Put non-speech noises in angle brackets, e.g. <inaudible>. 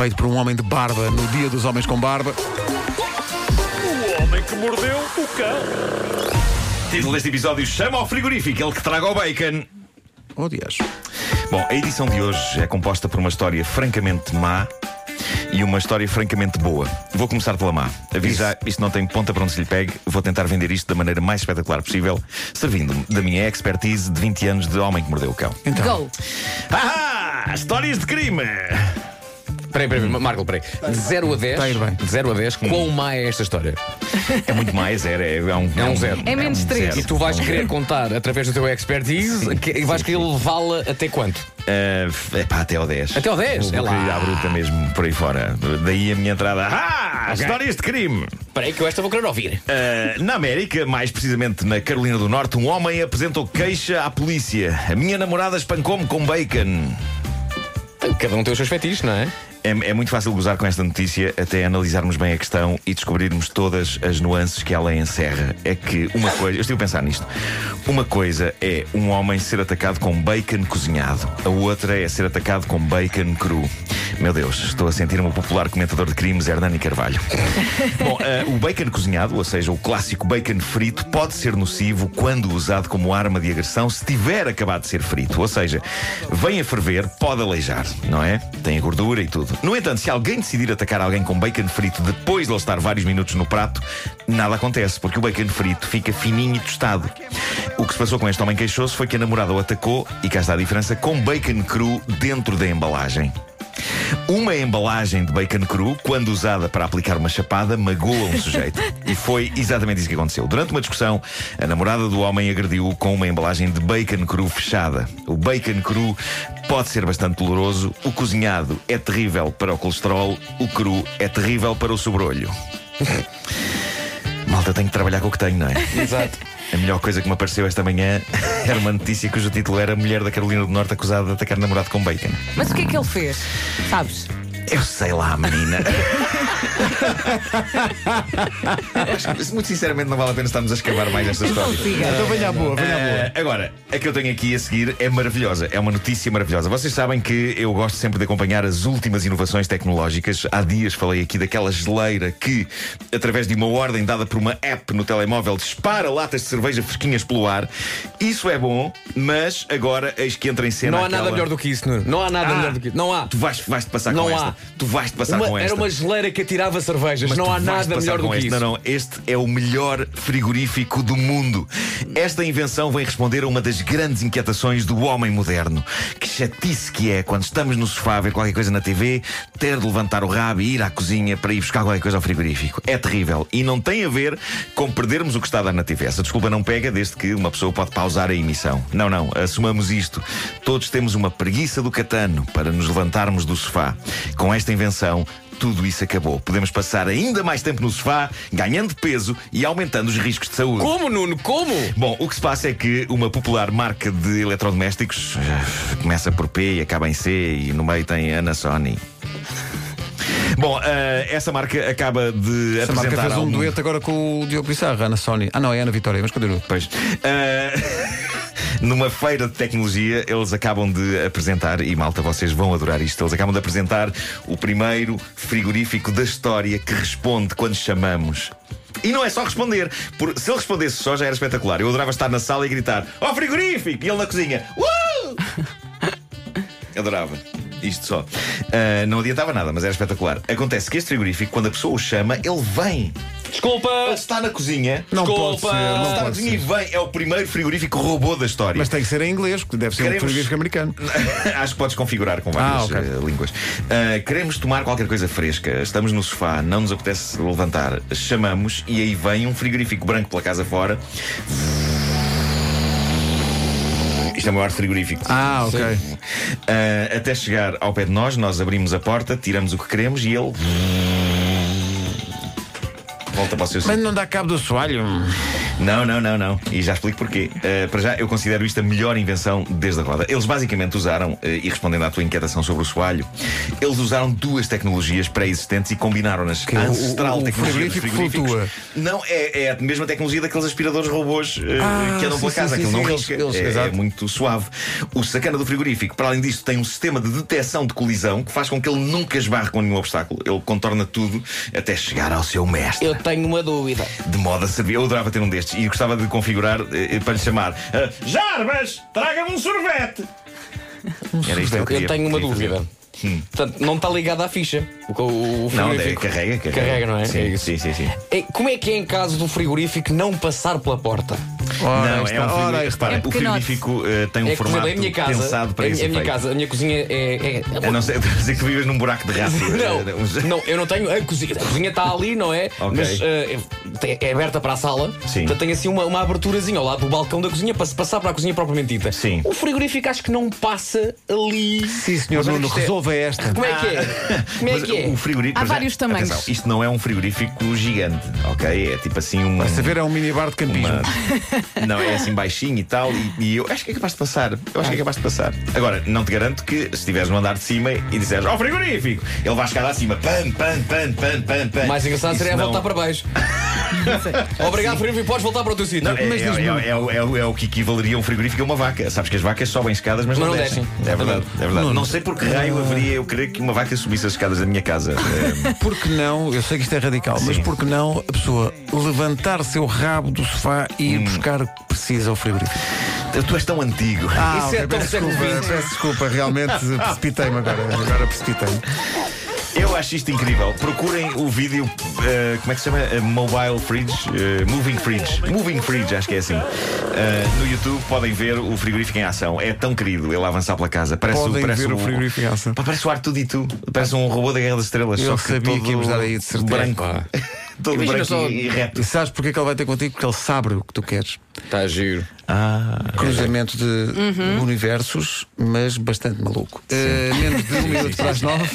feito por um homem de barba no Dia dos Homens com Barba. O homem que mordeu o cão. Título deste episódio chama ao frigorífico, ele que traga o bacon. Oh, Dias. Bom, a edição de hoje é composta por uma história francamente má e uma história francamente boa. Vou começar pela má. Avisar, isto não tem ponta para onde se lhe pegue. Vou tentar vender isto da maneira mais espetacular possível, servindo-me da minha expertise de 20 anos de homem que mordeu o cão. Então, Go! Ah! Histórias de crime! Peraí, peraí, Marco, peraí. De 0 a 10. Está a ir bem. De 0 a 10, quão má é esta história? É muito mais, era, é, é um, É um zero. É menos um três. E tu vais É querer contar através do teu expertise que- e vais querer levá-la até quanto? Uh, epá, até ao 10. Até ao 10? Vou É lá. à bruta mesmo por aí fora. Daí a minha entrada. Ah! Histórias de crime! Peraí, que eu esta vou querer ouvir. Uh, na América, mais precisamente na Carolina do Norte, um homem apresentou queixa à polícia. A minha namorada espancou-me com bacon. Cada um tem os seus fetiches, não é? É, é muito fácil gozar com esta notícia até analisarmos bem a questão e descobrirmos todas as nuances que ela encerra. É que uma coisa, eu estive a pensar nisto. Uma coisa é um homem ser atacado com bacon cozinhado, a outra é ser atacado com bacon cru. Meu Deus, estou a sentir-me o popular comentador de crimes Hernani Carvalho. <laughs> Bom, eh, o bacon cozinhado, ou seja, o clássico bacon frito, pode ser nocivo quando usado como arma de agressão se tiver acabado de ser frito. Ou seja, vem a ferver, pode aleijar, não é? Tem a gordura e tudo. No entanto, se alguém decidir atacar alguém com bacon frito depois de ele estar vários minutos no prato, nada acontece, porque o bacon frito fica fininho e tostado. O que se passou com este homem queixoso foi que a namorada o atacou, e cá está a diferença, com bacon cru dentro da embalagem. Uma embalagem de bacon cru, quando usada para aplicar uma chapada, magoa um sujeito. <laughs> E foi exatamente isso que aconteceu. Durante uma discussão, a namorada do homem agrediu-o com uma embalagem de bacon cru fechada. O bacon cru pode ser bastante doloroso, o cozinhado é terrível para o colesterol, o cru é terrível para o sobrolho. <laughs> Malta, tenho que trabalhar com o que tenho, não é? Exato. A melhor coisa que me apareceu esta manhã <laughs> era uma notícia cujo título era Mulher da Carolina do Norte acusada de atacar namorado com bacon. Mas o que é que ele fez? Sabes? Eu sei lá, menina. <laughs> Que, muito sinceramente, não vale a pena estarmos a escavar mais esta história. Então venha à boa, venha à boa. Ah, agora, a que eu tenho aqui a seguir é maravilhosa. É uma notícia maravilhosa. Vocês sabem que eu gosto sempre de acompanhar as últimas inovações tecnológicas. Há dias falei aqui daquela geleira que, através de uma ordem dada por uma app no telemóvel, dispara latas de cerveja fresquinhas pelo ar. Isso é bom, mas agora eis que entra em cena. Não há aquela... nada melhor do que isso, Nuno. Não há nada Ah, melhor do que isso. Não há. Tu vais, vais te passar Não com há. esta. Tu vais te passar Uma- com esta. era uma geleira que atirava cervejas. Mas não há nada melhor do que este. isso. Não, não, este é o melhor frigorífico do mundo. Esta invenção vem responder a uma das grandes inquietações do homem moderno. Que chatice que é quando estamos no sofá a ver qualquer coisa na TV, ter de levantar o rabo e ir à cozinha para ir buscar qualquer coisa ao frigorífico. É terrível. E não tem a ver com perdermos o que está a dar na TV. Essa desculpa não pega desde que uma pessoa pode pausar a emissão. Não, não, assumamos isto. Todos temos uma preguiça do catano para nos levantarmos do sofá. Com esta invenção, tudo isso acabou. Podemos passar ainda mais tempo no sofá, ganhando peso e aumentando os riscos de saúde. Como, Nuno? Como? Bom, o que se passa é que uma popular marca de eletrodomésticos eh, começa por P e acaba em C e no meio tem Ana Sony. Bom, eh, essa marca acaba de Essa marca apresentar fez um algum- dueto agora com o Diogo Pissarra, Ana Sony. Ah, não, é Ana Vitória, mas continua. Pois. Eh, <laughs> Numa feira de tecnologia, eles acabam de apresentar, e malta, vocês vão adorar isto, eles acabam de apresentar o primeiro frigorífico da história que responde quando chamamos. E não é só responder, por, se ele respondesse só já era espetacular. Eu adorava estar na sala e gritar: Ó frigorífico! E ele na cozinha: Uh! <laughs> Adorava. Isto só. Ah, não adiantava nada, mas era espetacular. Acontece que este frigorífico, quando a pessoa o chama, ele vem. Desculpa. Ele está na cozinha. Não Desculpa. pode ser, não está na pode cozinha e ser. vem. É o primeiro frigorífico robô da história. Mas tem que ser em inglês, porque deve ser Queremos- um frigorífico americano. <laughs> Acho que podes configurar com várias Ah, ok. eh, línguas. Ah, queremos tomar qualquer coisa fresca. Estamos no sofá, não nos apetece levantar. Chamamos e aí vem um frigorífico branco pela casa fora. Isto é o maior frigorífico. Ah, ok. Ah, até chegar ao pé de nós, nós abrimos a porta, tiramos o que queremos e ele. Volta para o seu Mas não dá cabo do soalho. Não, não, não, não. E já explico porquê. Uh, para já, eu considero isto a melhor invenção desde a roda. Eles basicamente usaram, uh, e respondendo à tua inquietação sobre o soalho, eles usaram duas tecnologias pré-existentes e combinaram-nas. Que A o- ancestral o- o tecnologia dos frigorífico frigoríficos. flutua. Não, é, é a mesma tecnologia daqueles aspiradores robôs uh, Ah, que andam sim, pela sim, casa. sim, Aquilo não risca. eles- eles- é, é muito suave. O sacana do frigorífico, para além disso, tem um sistema de detecção de colisão que faz com que ele nunca esbarre com nenhum obstáculo. Ele contorna tudo até chegar ao seu mestre. Eu tenho uma dúvida. De moda servir. Eu adorava ter um destes e gostava de configurar eh, para lhe chamar eh, Jarbas, traga-me um sorvete. <laughs> Era isto que eu queria. Eu tenho uma fazer. dúvida. Hum. Portanto, não está ligado à ficha. O, o, o Não, é, frigorífico. carrega, carrega. Carrega, não é? Sim, É sim, sim, sim. É, Como é que é em caso do frigorífico não passar pela porta? Ora, não, aí é um está, ora, aí frigorífico. está. Repara, É o frigorífico eh, tem um é formato a minha casa, pensado para a, esse a minha casa, a minha cozinha é. é- A não ser dizer que vives num buraco de rato. <laughs> Não, não, eu não tenho a cozinha. A cozinha está ali, não é? Ok. Mas eh, é, é aberta para a sala. Sim. Portanto, tem assim uma, uma aberturazinha ao lado do balcão da cozinha para se passar para a cozinha propriamente dita. Sim. O frigorífico acho que não passa ali. Sim, senhor Nuno, é- resolva esta. Como é que é? Como é que é? o frigorífico. Há para já, vários tamanhos. atenção, isto não é um frigorífico gigante, ok? É tipo assim um. Vai saber, é um minibar de campismo. Uma- Não, é assim baixinho e tal, e, e eu acho que é capaz de passar. Eu acho que é capaz de passar. Agora, não te garanto que se estiveres no andar de cima e disseres ao frigorífico, ele vai chegar lá acima, pam, pam, pam, pam, pam, pam. O mais engraçado seria se não- voltar para baixo. <laughs> Obrigado, frigorífico, podes voltar para o teu sítio. Não, é, Mas é- é- é o- é é o que equivaleria um frigorífico a uma vaca. Sabes que as vacas sobem escadas, mas, Mas não, não descem. descem. É verdade, é verdade. Nuno. Não sei por que raio haveria eu querer que uma vaca subisse as escadas da minha casa. <laughs> Eh, Por que não, eu sei que isto é radical, mas Sim. por que não a pessoa levantar seu rabo do sofá e ir Hum. buscar o que precisa ao frigorífico? tu és tão antigo. Ah, Isso é ok, tão peço desculpa, XX. peço desculpa, realmente <laughs> precipitei-me agora. Agora precipitei-me. Eu acho isto incrível. Procurem o vídeo, eh, como é que se chama? Eh, mobile Fridge? Eh, moving Fridge. Moving Fridge, acho que é assim. No YouTube podem ver o frigorífico em ação. É tão querido ele a avançar pela casa. Parece, Podem parece ver o frigorífico em ação. Parece o ar tudo e tu. Parece um robô da Guerra das Estrelas. Eu só que sabia todo que íamos dar aí de certeza. branco. <laughs> todo branco só- e, reto. E sabes porque é que ele vai ter contigo? Porque ele sabe o que tu queres. Está giro. Ah, Cruzamento de universos, mas bastante maluco. Eh, menos de um minuto para as <laughs> nove.